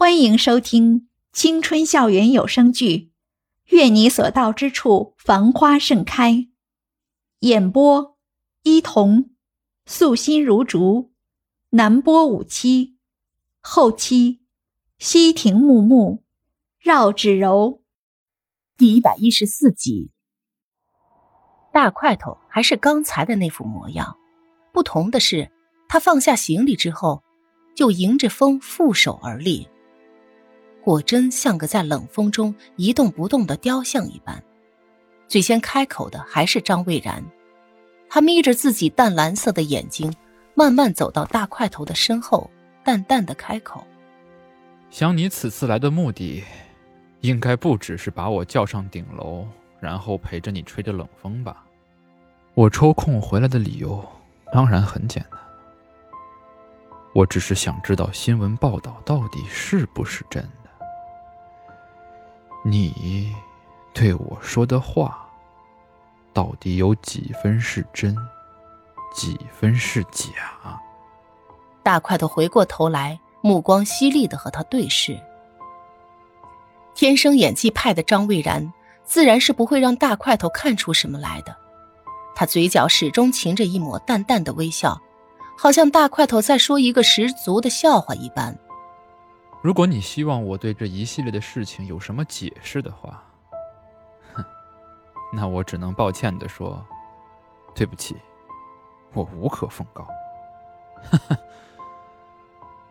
欢迎收听青春校园有声剧《愿你所到之处繁花盛开》，演播：伊童，素心如竹，南波五七，后期：西亭木木，绕指柔。第一百一十四集，大块头还是刚才的那副模样，不同的是，他放下行李之后，就迎着风负手而立。果真像个在冷风中一动不动的雕像一般。最先开口的还是张蔚然，他眯着自己淡蓝色的眼睛，慢慢走到大块头的身后，淡淡的开口：“想你此次来的目的，应该不只是把我叫上顶楼，然后陪着你吹着冷风吧？我抽空回来的理由当然很简单，我只是想知道新闻报道到底是不是真的。”你对我说的话，到底有几分是真，几分是假？大块头回过头来，目光犀利的和他对视。天生演技派的张蔚然，自然是不会让大块头看出什么来的。他嘴角始终噙着一抹淡淡的微笑，好像大块头在说一个十足的笑话一般。如果你希望我对这一系列的事情有什么解释的话，哼，那我只能抱歉的说，对不起，我无可奉告。哈哈，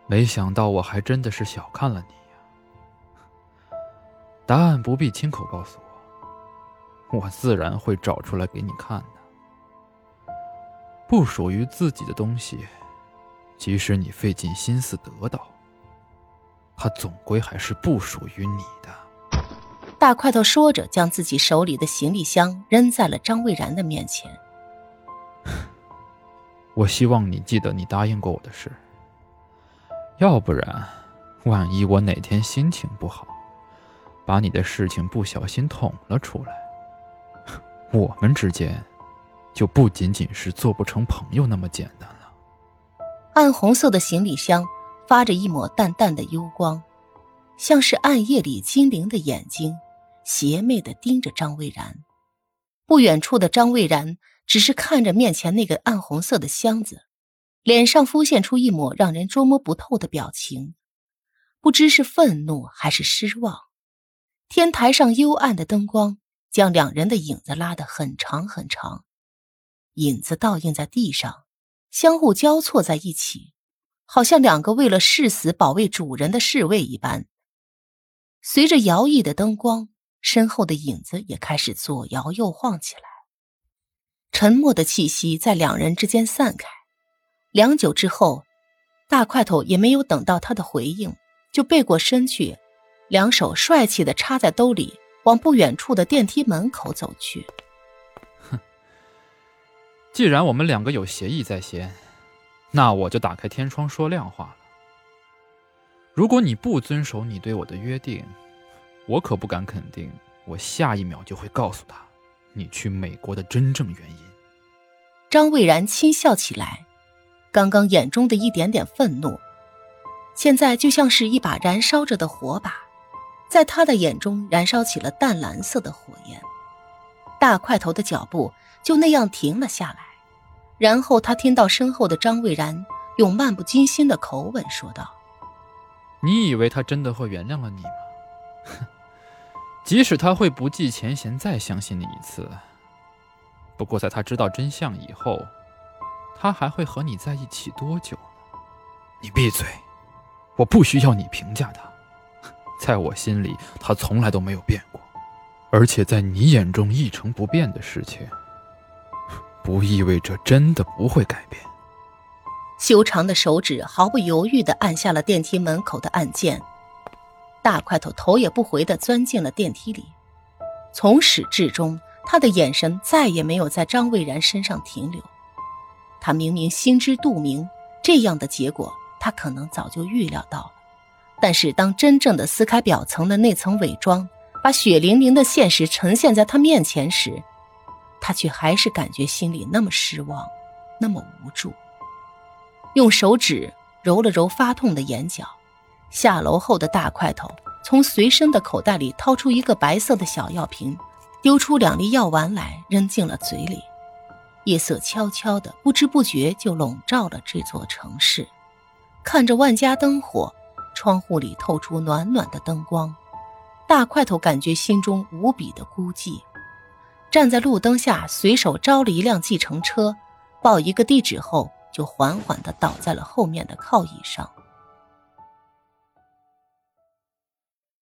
没想到我还真的是小看了你呀。答案不必亲口告诉我，我自然会找出来给你看的。不属于自己的东西，即使你费尽心思得到。它总归还是不属于你的。大块头说着，将自己手里的行李箱扔在了张蔚然的面前。我希望你记得你答应过我的事，要不然，万一我哪天心情不好，把你的事情不小心捅了出来，我们之间就不仅仅是做不成朋友那么简单了。暗红色的行李箱。发着一抹淡淡的幽光，像是暗夜里精灵的眼睛，邪魅的盯着张蔚然。不远处的张蔚然只是看着面前那个暗红色的箱子，脸上浮现出一抹让人捉摸不透的表情，不知是愤怒还是失望。天台上幽暗的灯光将两人的影子拉得很长很长，影子倒映在地上，相互交错在一起。好像两个为了誓死保卫主人的侍卫一般。随着摇曳的灯光，身后的影子也开始左摇右晃起来。沉默的气息在两人之间散开。良久之后，大块头也没有等到他的回应，就背过身去，两手帅气的插在兜里，往不远处的电梯门口走去。哼，既然我们两个有协议在先。那我就打开天窗说亮话了。如果你不遵守你对我的约定，我可不敢肯定，我下一秒就会告诉他你去美国的真正原因。张蔚然轻笑起来，刚刚眼中的一点点愤怒，现在就像是一把燃烧着的火把，在他的眼中燃烧起了淡蓝色的火焰。大块头的脚步就那样停了下来。然后他听到身后的张蔚然用漫不经心的口吻说道：“你以为他真的会原谅了你吗？哼，即使他会不计前嫌再相信你一次，不过在他知道真相以后，他还会和你在一起多久呢？你闭嘴！我不需要你评价他，在我心里他从来都没有变过，而且在你眼中一成不变的事情。”不意味着真的不会改变。修长的手指毫不犹豫地按下了电梯门口的按键，大块头头也不回地钻进了电梯里。从始至终，他的眼神再也没有在张蔚然身上停留。他明明心知肚明，这样的结果他可能早就预料到了。但是，当真正的撕开表层的那层伪装，把血淋淋的现实呈现在他面前时，他却还是感觉心里那么失望，那么无助。用手指揉了揉发痛的眼角，下楼后的大块头从随身的口袋里掏出一个白色的小药瓶，丢出两粒药丸来，扔进了嘴里。夜色悄悄的，不知不觉就笼罩了这座城市。看着万家灯火，窗户里透出暖暖的灯光，大块头感觉心中无比的孤寂。站在路灯下，随手招了一辆计程车，报一个地址后，就缓缓地倒在了后面的靠椅上。